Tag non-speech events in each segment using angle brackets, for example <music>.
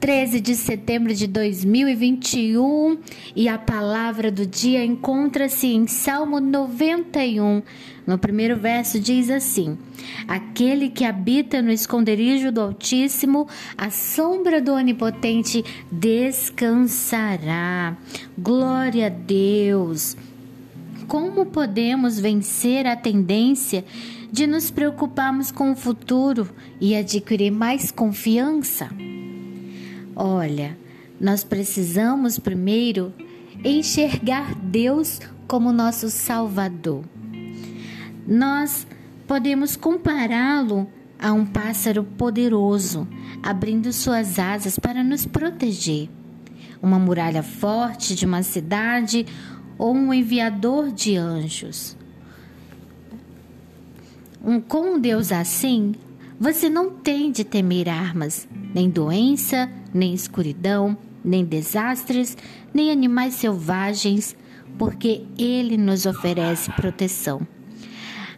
13 de setembro de 2021 e a palavra do dia encontra-se em Salmo 91. No primeiro verso diz assim: Aquele que habita no esconderijo do Altíssimo, a sombra do Onipotente descansará. Glória a Deus. Como podemos vencer a tendência de nos preocuparmos com o futuro e adquirir mais confiança? Olha, nós precisamos primeiro enxergar Deus como nosso Salvador. Nós podemos compará-lo a um pássaro poderoso, abrindo suas asas para nos proteger. Uma muralha forte de uma cidade ou um enviador de anjos. Um, com um Deus assim, você não tem de temer armas, nem doença, nem escuridão, nem desastres, nem animais selvagens, porque Ele nos oferece proteção.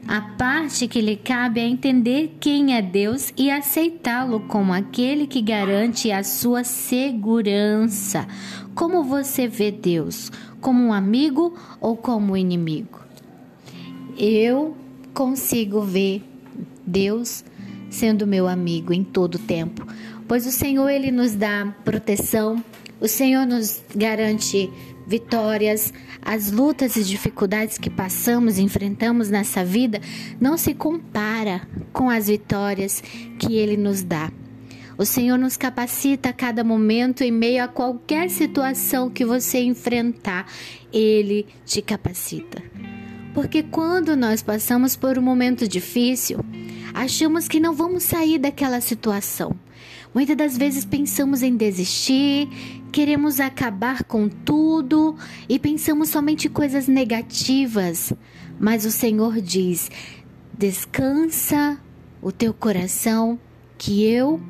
A parte que lhe cabe é entender quem é Deus e aceitá-lo como aquele que garante a sua segurança. Como você vê Deus? Como um amigo ou como um inimigo? Eu consigo ver Deus sendo meu amigo em todo tempo, pois o Senhor ele nos dá proteção, o Senhor nos garante vitórias, as lutas e dificuldades que passamos enfrentamos nessa vida não se compara com as vitórias que ele nos dá. O Senhor nos capacita a cada momento em meio a qualquer situação que você enfrentar, ele te capacita. Porque quando nós passamos por um momento difícil, achamos que não vamos sair daquela situação. Muitas das vezes pensamos em desistir, queremos acabar com tudo e pensamos somente coisas negativas. Mas o Senhor diz: descansa o teu coração, que eu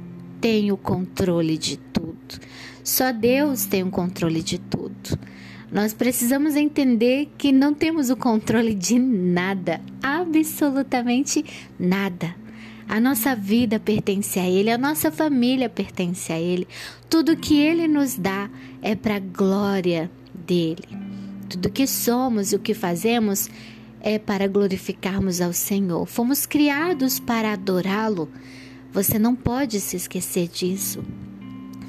tenho o controle de tudo. Só Deus tem o controle de tudo. Nós precisamos entender que não temos o controle de nada, absolutamente nada. A nossa vida pertence a Ele, a nossa família pertence a Ele. Tudo que Ele nos dá é para a glória dele. Tudo que somos e o que fazemos é para glorificarmos ao Senhor. Fomos criados para adorá-lo. Você não pode se esquecer disso.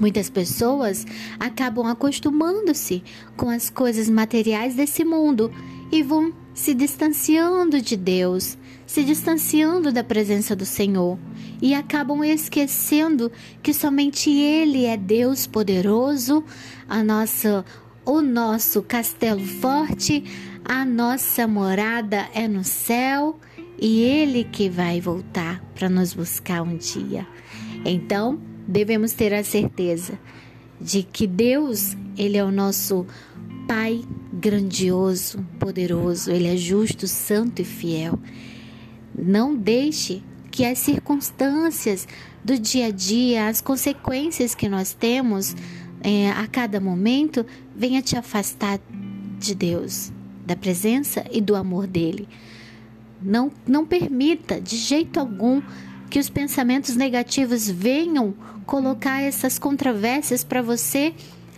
Muitas pessoas acabam acostumando-se com as coisas materiais desse mundo e vão se distanciando de Deus, se distanciando da presença do Senhor e acabam esquecendo que somente Ele é Deus poderoso, a nossa, o nosso castelo forte, a nossa morada é no céu e Ele que vai voltar para nos buscar um dia. Então, devemos ter a certeza de que Deus, ele é o nosso Pai grandioso, poderoso, ele é justo, santo e fiel. Não deixe que as circunstâncias do dia a dia, as consequências que nós temos é, a cada momento, venha te afastar de Deus, da presença e do amor dele. Não, não permita de jeito algum que os pensamentos negativos venham colocar essas controvérsias para você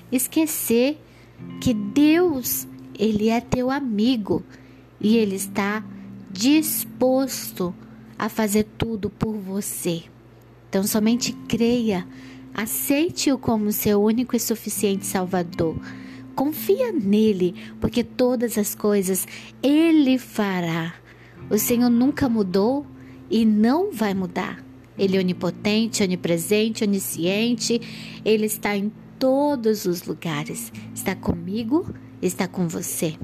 esquecer que Deus, ele é teu amigo e ele está disposto a fazer tudo por você. Então somente creia, aceite-o como seu único e suficiente Salvador. Confia nele, porque todas as coisas ele fará. O Senhor nunca mudou e não vai mudar. Ele é onipotente, onipresente, onisciente, ele está em todos os lugares. Está comigo, está com você.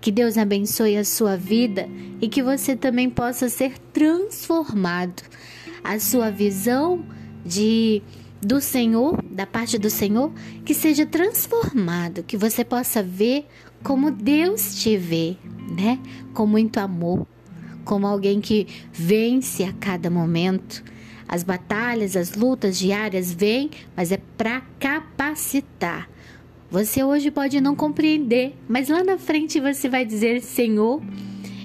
Que Deus abençoe a sua vida e que você também possa ser transformado. A sua visão de do Senhor, da parte do Senhor, que seja transformado, que você possa ver como Deus te vê, né? Com muito amor, como alguém que vence a cada momento. As batalhas, as lutas diárias vêm, mas é para capacitar. Você hoje pode não compreender, mas lá na frente você vai dizer: Senhor,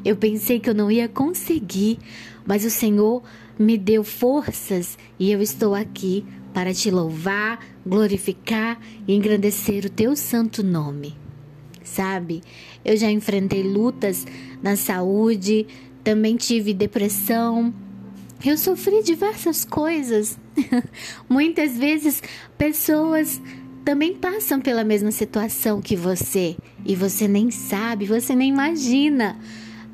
eu pensei que eu não ia conseguir, mas o Senhor me deu forças e eu estou aqui para te louvar, glorificar e engrandecer o teu santo nome. Sabe, eu já enfrentei lutas na saúde, também tive depressão, eu sofri diversas coisas. <laughs> Muitas vezes pessoas também passam pela mesma situação que você e você nem sabe, você nem imagina.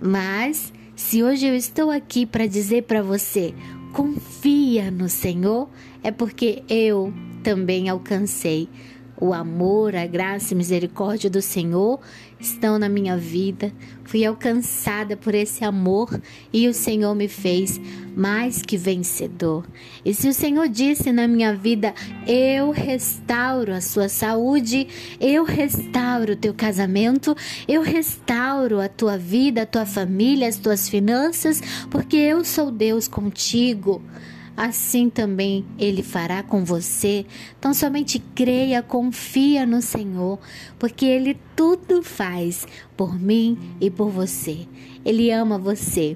Mas se hoje eu estou aqui para dizer para você, confia no Senhor, é porque eu também alcancei o amor, a graça e misericórdia do Senhor estão na minha vida. Fui alcançada por esse amor e o Senhor me fez mais que vencedor. E se o Senhor disse na minha vida, eu restauro a sua saúde, eu restauro o teu casamento, eu restauro a tua vida, a tua família, as tuas finanças, porque eu sou Deus contigo assim também Ele fará com você. Então somente creia, confia no Senhor, porque Ele tudo faz por mim e por você. Ele ama você.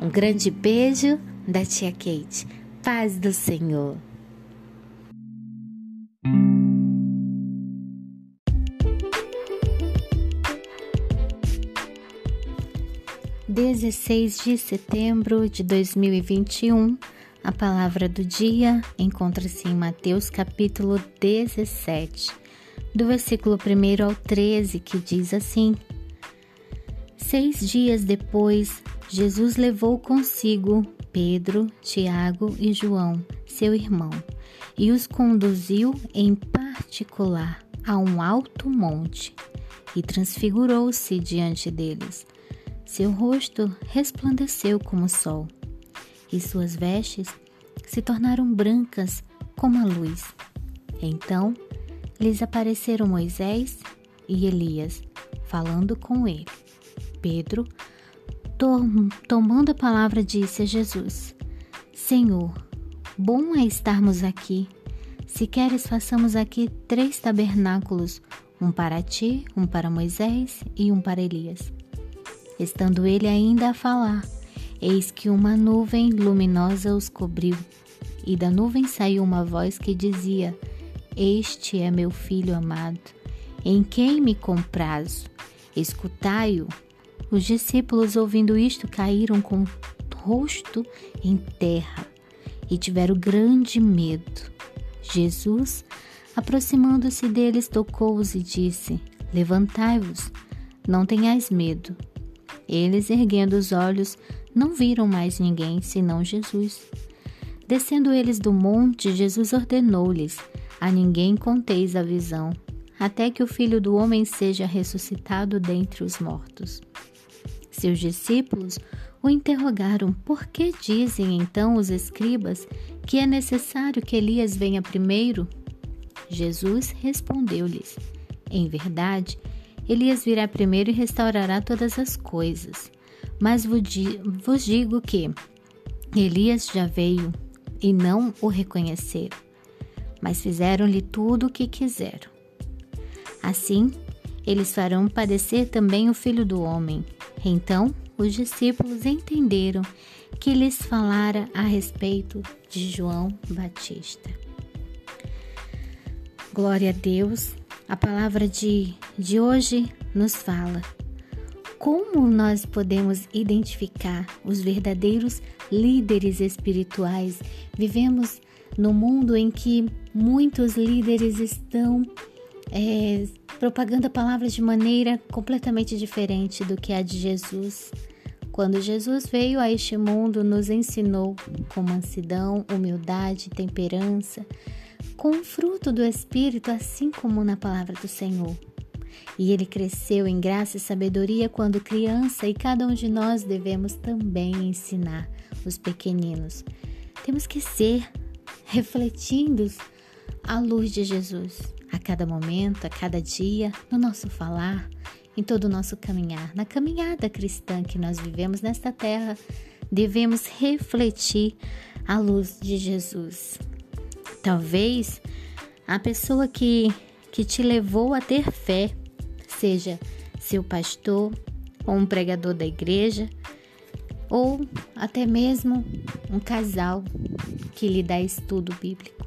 Um grande beijo da tia Kate. Paz do Senhor. Dezesseis de setembro de dois mil e vinte e um a palavra do dia encontra-se em Mateus capítulo 17, do versículo 1 ao 13, que diz assim: Seis dias depois, Jesus levou consigo Pedro, Tiago e João, seu irmão, e os conduziu em particular a um alto monte e transfigurou-se diante deles. Seu rosto resplandeceu como o sol e suas vestes se tornaram brancas como a luz. Então lhes apareceram Moisés e Elias, falando com ele. Pedro, tomando a palavra, disse a Jesus: Senhor, bom é estarmos aqui. Se queres, façamos aqui três tabernáculos: um para ti, um para Moisés e um para Elias. Estando ele ainda a falar, Eis que uma nuvem luminosa os cobriu, e da nuvem saiu uma voz que dizia: Este é meu filho amado, em quem me comprazo. Escutai-o. Os discípulos, ouvindo isto, caíram com o rosto em terra e tiveram grande medo. Jesus, aproximando-se deles, tocou-os e disse: Levantai-vos, não tenhais medo. Eles, erguendo os olhos, não viram mais ninguém senão Jesus. Descendo eles do monte, Jesus ordenou-lhes: A ninguém conteis a visão, até que o filho do homem seja ressuscitado dentre os mortos. Seus discípulos o interrogaram: Por que dizem então os escribas que é necessário que Elias venha primeiro? Jesus respondeu-lhes: Em verdade, Elias virá primeiro e restaurará todas as coisas. Mas vos digo que Elias já veio e não o reconheceram, mas fizeram-lhe tudo o que quiseram. Assim, eles farão padecer também o filho do homem. Então, os discípulos entenderam que lhes falara a respeito de João Batista. Glória a Deus, a palavra de, de hoje nos fala como nós podemos identificar os verdadeiros líderes espirituais? Vivemos no mundo em que muitos líderes estão é, propagando a palavra de maneira completamente diferente do que a de Jesus. Quando Jesus veio a este mundo, nos ensinou com mansidão, humildade, temperança, com o fruto do Espírito, assim como na palavra do Senhor. E ele cresceu em graça e sabedoria quando criança, e cada um de nós devemos também ensinar os pequeninos. Temos que ser refletindo a luz de Jesus a cada momento, a cada dia, no nosso falar, em todo o nosso caminhar. Na caminhada cristã que nós vivemos nesta terra, devemos refletir a luz de Jesus. Talvez a pessoa que, que te levou a ter fé seja seu pastor ou um pregador da igreja, ou até mesmo um casal que lhe dá estudo bíblico.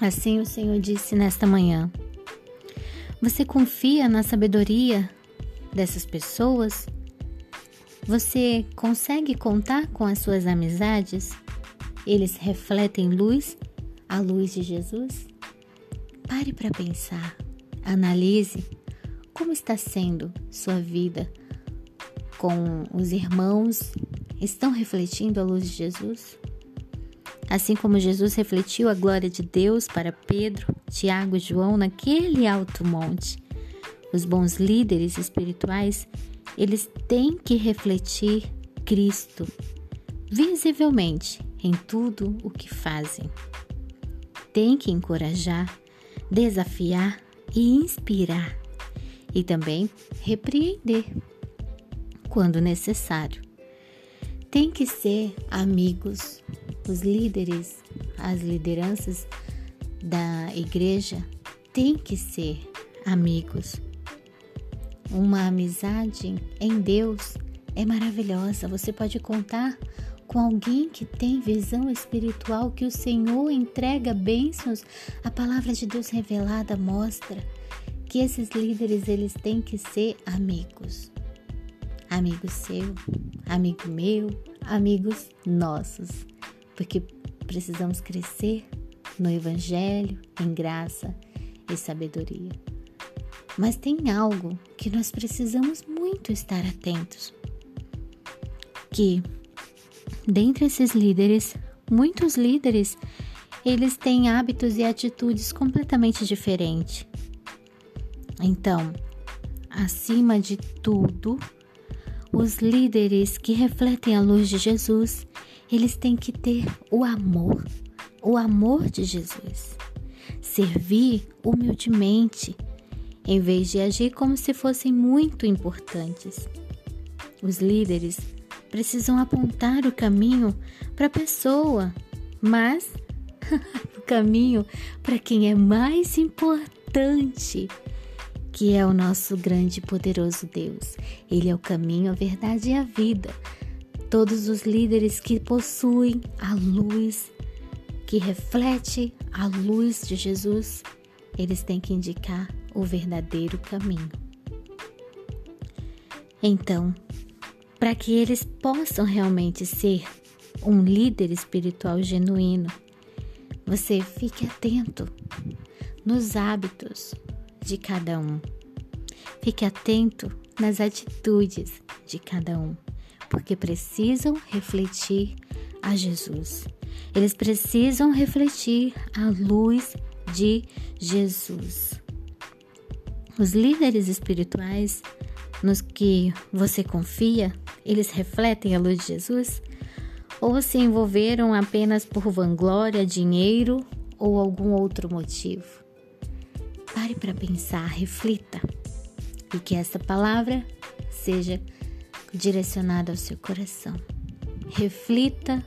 Assim o Senhor disse nesta manhã: Você confia na sabedoria dessas pessoas? Você consegue contar com as suas amizades? Eles refletem luz, a luz de Jesus? Pare para pensar, analise como está sendo sua vida com os irmãos. Estão refletindo a luz de Jesus? Assim como Jesus refletiu a glória de Deus para Pedro, Tiago e João naquele alto monte. Os bons líderes espirituais, eles têm que refletir Cristo visivelmente em tudo o que fazem. Tem que encorajar, desafiar e inspirar, e também repreender quando necessário. Tem que ser amigos, os líderes, as lideranças da igreja têm que ser amigos. Uma amizade em Deus é maravilhosa. Você pode contar com alguém que tem visão espiritual, que o Senhor entrega bênçãos. A palavra de Deus revelada mostra que esses líderes eles têm que ser amigos. Amigo seu, amigo meu, amigos nossos porque precisamos crescer no Evangelho, em graça e sabedoria. Mas tem algo que nós precisamos muito estar atentos: que dentre esses líderes, muitos líderes, eles têm hábitos e atitudes completamente diferentes. Então, acima de tudo, os líderes que refletem a luz de Jesus, eles têm que ter o amor, o amor de Jesus. Servir humildemente, em vez de agir como se fossem muito importantes. Os líderes precisam apontar o caminho para a pessoa, mas <laughs> o caminho para quem é mais importante, que é o nosso grande e poderoso Deus. Ele é o caminho, a verdade e a vida. Todos os líderes que possuem a luz, que reflete a luz de Jesus, eles têm que indicar o verdadeiro caminho. Então, para que eles possam realmente ser um líder espiritual genuíno, você fique atento nos hábitos de cada um. Fique atento nas atitudes de cada um porque precisam refletir a Jesus. Eles precisam refletir a luz de Jesus. Os líderes espirituais nos que você confia, eles refletem a luz de Jesus? Ou se envolveram apenas por vanglória, dinheiro ou algum outro motivo? Pare para pensar, reflita e que essa palavra seja direcionado ao seu coração. Reflita,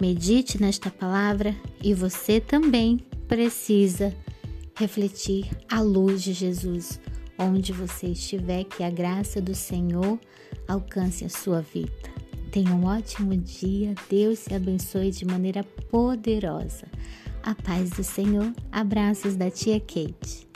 medite nesta palavra e você também precisa refletir a luz de Jesus onde você estiver, que a graça do Senhor alcance a sua vida. Tenha um ótimo dia, Deus te abençoe de maneira poderosa. A paz do Senhor, abraços da tia Kate.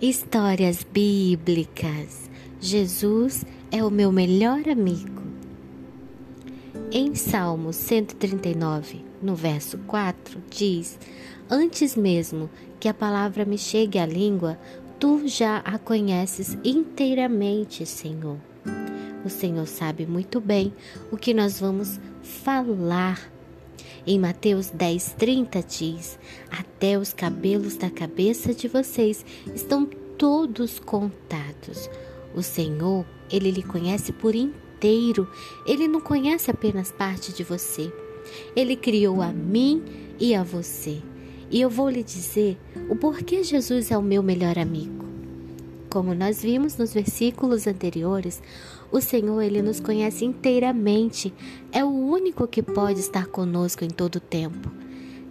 Histórias bíblicas. Jesus é o meu melhor amigo. Em Salmo 139, no verso 4, diz: Antes mesmo que a palavra me chegue à língua, tu já a conheces inteiramente, Senhor. O Senhor sabe muito bem o que nós vamos falar. Em Mateus 10:30 diz: Até os cabelos da cabeça de vocês estão todos contados. O Senhor, ele lhe conhece por inteiro. Ele não conhece apenas parte de você. Ele criou a mim e a você. E eu vou lhe dizer o porquê Jesus é o meu melhor amigo. Como nós vimos nos versículos anteriores, o Senhor ele nos conhece inteiramente. É o único que pode estar conosco em todo o tempo.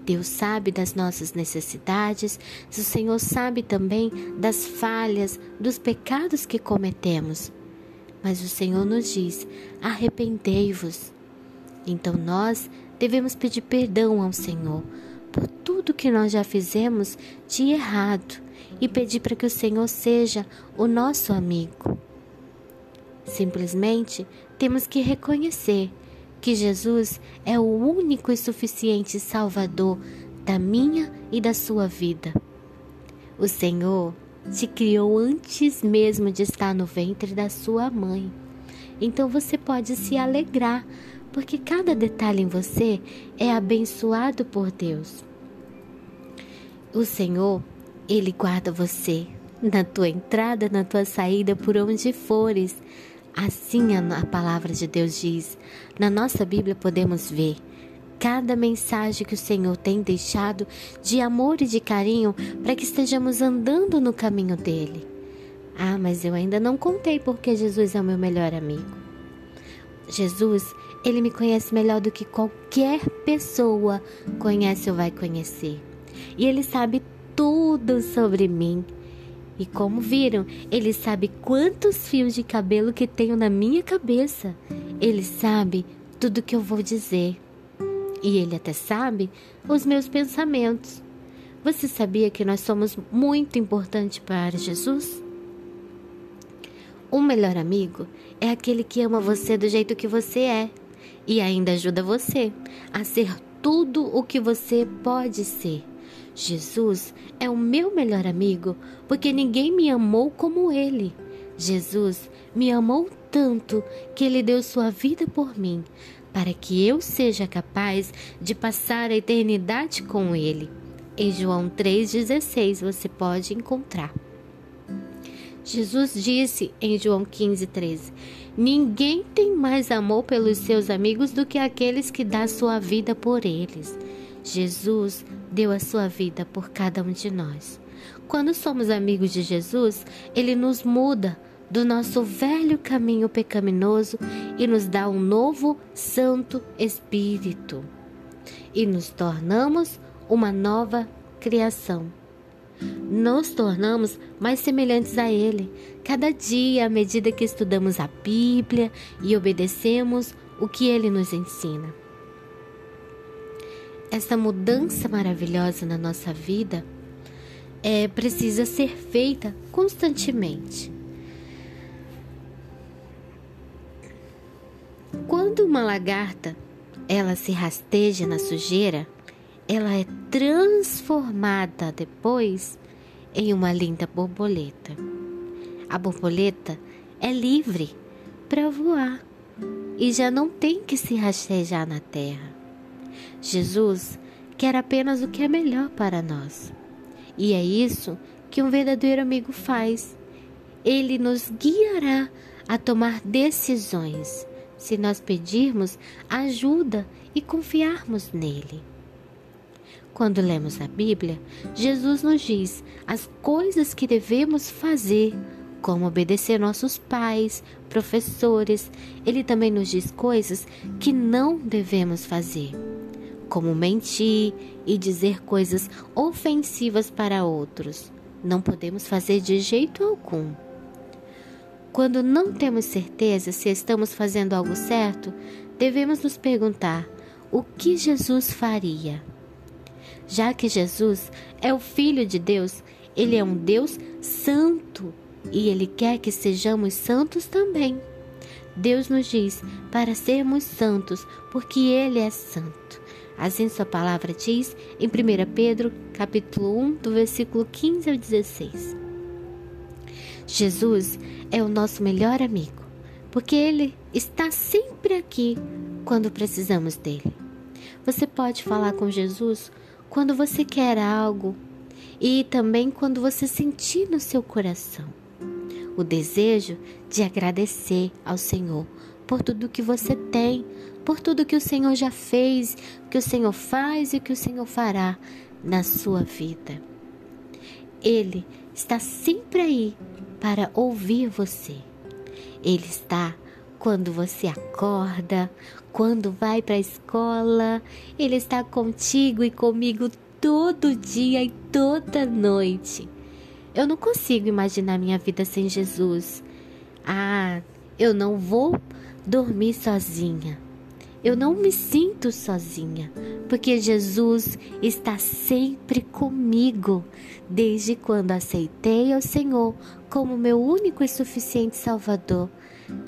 Deus sabe das nossas necessidades, o Senhor sabe também das falhas, dos pecados que cometemos. Mas o Senhor nos diz: arrependei-vos. Então nós devemos pedir perdão ao Senhor por tudo que nós já fizemos de errado e pedir para que o Senhor seja o nosso amigo. Simplesmente temos que reconhecer que Jesus é o único e suficiente Salvador da minha e da sua vida. O Senhor te criou antes mesmo de estar no ventre da sua mãe. Então você pode se alegrar, porque cada detalhe em você é abençoado por Deus. O Senhor, Ele guarda você na tua entrada, na tua saída, por onde fores. Assim a palavra de Deus diz. Na nossa Bíblia podemos ver cada mensagem que o Senhor tem deixado de amor e de carinho para que estejamos andando no caminho dele. Ah, mas eu ainda não contei porque Jesus é o meu melhor amigo. Jesus, ele me conhece melhor do que qualquer pessoa conhece ou vai conhecer. E ele sabe tudo sobre mim. E como viram, ele sabe quantos fios de cabelo que tenho na minha cabeça. Ele sabe tudo que eu vou dizer. E ele até sabe os meus pensamentos. Você sabia que nós somos muito importantes para Jesus? Um melhor amigo é aquele que ama você do jeito que você é e ainda ajuda você a ser tudo o que você pode ser. Jesus é o meu melhor amigo, porque ninguém me amou como ele. Jesus me amou tanto que ele deu sua vida por mim, para que eu seja capaz de passar a eternidade com ele. Em João 3,16 você pode encontrar. Jesus disse em João 15,13: Ninguém tem mais amor pelos seus amigos do que aqueles que dá sua vida por eles. Jesus deu a sua vida por cada um de nós. Quando somos amigos de Jesus, ele nos muda do nosso velho caminho pecaminoso e nos dá um novo Santo Espírito. E nos tornamos uma nova criação. Nos tornamos mais semelhantes a Ele, cada dia à medida que estudamos a Bíblia e obedecemos o que Ele nos ensina essa mudança maravilhosa na nossa vida é, precisa ser feita constantemente. Quando uma lagarta ela se rasteja na sujeira, ela é transformada depois em uma linda borboleta. A borboleta é livre para voar e já não tem que se rastejar na terra. Jesus quer apenas o que é melhor para nós. E é isso que um verdadeiro amigo faz. Ele nos guiará a tomar decisões se nós pedirmos ajuda e confiarmos nele. Quando lemos a Bíblia, Jesus nos diz as coisas que devemos fazer, como obedecer nossos pais, professores. Ele também nos diz coisas que não devemos fazer como mentir e dizer coisas ofensivas para outros. Não podemos fazer de jeito algum. Quando não temos certeza se estamos fazendo algo certo, devemos nos perguntar o que Jesus faria. Já que Jesus é o Filho de Deus, ele é um Deus santo e ele quer que sejamos santos também. Deus nos diz para sermos santos, porque ele é santo. Assim sua palavra diz em 1 Pedro, capítulo 1, do versículo 15 ao 16. Jesus é o nosso melhor amigo, porque ele está sempre aqui quando precisamos dele. Você pode falar com Jesus quando você quer algo e também quando você sentir no seu coração o desejo de agradecer ao Senhor por tudo que você tem, por tudo que o Senhor já fez, que o Senhor faz e que o Senhor fará na sua vida. Ele está sempre aí para ouvir você. Ele está quando você acorda, quando vai para a escola, Ele está contigo e comigo todo dia e toda noite. Eu não consigo imaginar minha vida sem Jesus. Ah, eu não vou dormir sozinha. Eu não me sinto sozinha, porque Jesus está sempre comigo, desde quando aceitei ao Senhor como meu único e suficiente Salvador.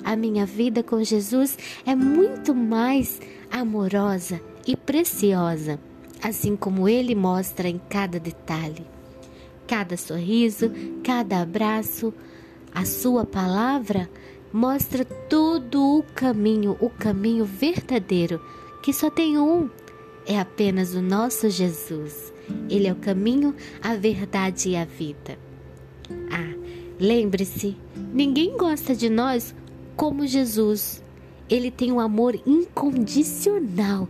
A minha vida com Jesus é muito mais amorosa e preciosa, assim como ele mostra em cada detalhe. Cada sorriso, cada abraço, a sua palavra mostra todo o caminho, o caminho verdadeiro, que só tem um, é apenas o nosso Jesus. Ele é o caminho, a verdade e a vida. Ah, lembre-se, ninguém gosta de nós como Jesus. Ele tem um amor incondicional.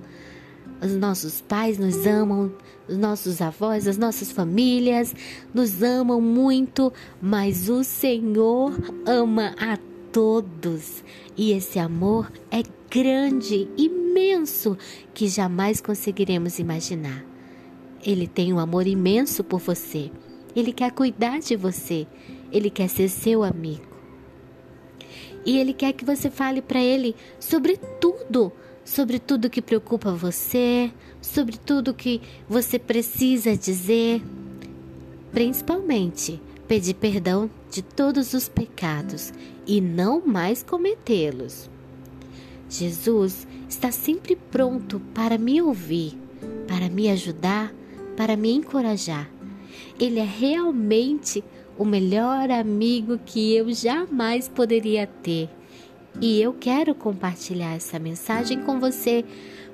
Os nossos pais nos amam, os nossos avós, as nossas famílias nos amam muito, mas o Senhor ama a todos. E esse amor é grande, imenso, que jamais conseguiremos imaginar. Ele tem um amor imenso por você. Ele quer cuidar de você. Ele quer ser seu amigo. E ele quer que você fale para ele sobre tudo, sobre tudo que preocupa você, sobre tudo que você precisa dizer, principalmente pedir perdão de todos os pecados e não mais cometê-los. Jesus está sempre pronto para me ouvir, para me ajudar, para me encorajar. Ele é realmente o melhor amigo que eu jamais poderia ter. E eu quero compartilhar essa mensagem com você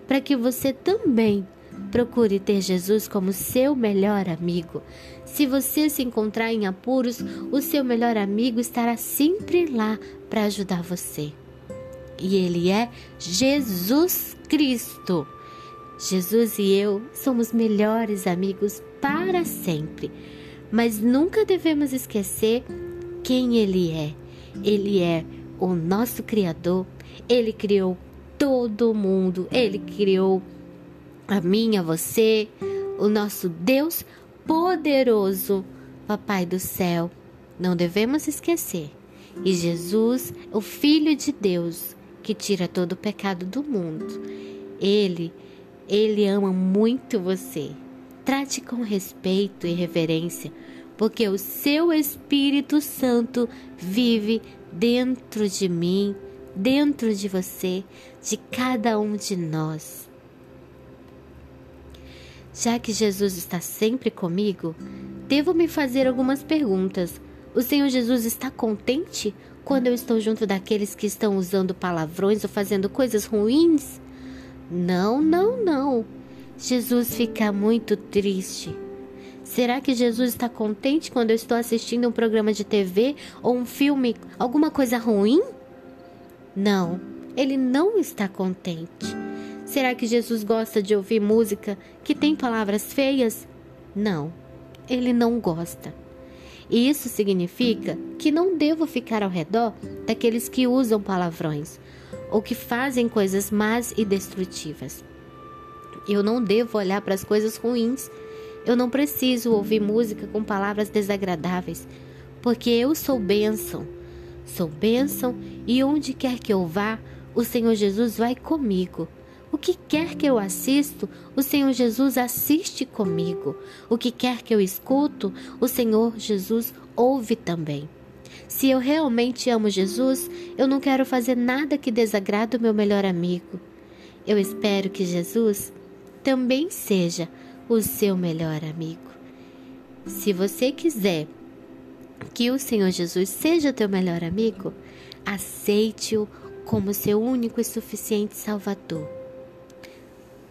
para que você também Procure ter Jesus como seu melhor amigo. Se você se encontrar em apuros, o seu melhor amigo estará sempre lá para ajudar você. E ele é Jesus Cristo. Jesus e eu somos melhores amigos para sempre, mas nunca devemos esquecer quem ele é. Ele é o nosso Criador, ele criou todo mundo, ele criou a mim, a você, o nosso Deus poderoso, Papai do céu. Não devemos esquecer. E Jesus, o Filho de Deus, que tira todo o pecado do mundo. Ele, ele ama muito você. Trate com respeito e reverência, porque o seu Espírito Santo vive dentro de mim, dentro de você, de cada um de nós. Já que Jesus está sempre comigo, devo me fazer algumas perguntas. O Senhor Jesus está contente quando eu estou junto daqueles que estão usando palavrões ou fazendo coisas ruins? Não, não, não. Jesus fica muito triste. Será que Jesus está contente quando eu estou assistindo um programa de TV ou um filme, alguma coisa ruim? Não, ele não está contente. Será que Jesus gosta de ouvir música que tem palavras feias? Não, ele não gosta. E isso significa que não devo ficar ao redor daqueles que usam palavrões ou que fazem coisas más e destrutivas. Eu não devo olhar para as coisas ruins. Eu não preciso ouvir música com palavras desagradáveis, porque eu sou bênção. Sou bênção e onde quer que eu vá, o Senhor Jesus vai comigo. O que quer que eu assisto, o Senhor Jesus assiste comigo. O que quer que eu escuto, o Senhor Jesus ouve também. Se eu realmente amo Jesus, eu não quero fazer nada que desagrade o meu melhor amigo. Eu espero que Jesus também seja o seu melhor amigo. Se você quiser que o Senhor Jesus seja teu melhor amigo, aceite-o como seu único e suficiente Salvador.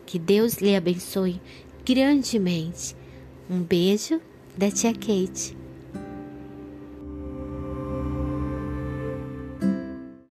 Que Deus lhe abençoe grandemente. Um beijo da tia Kate.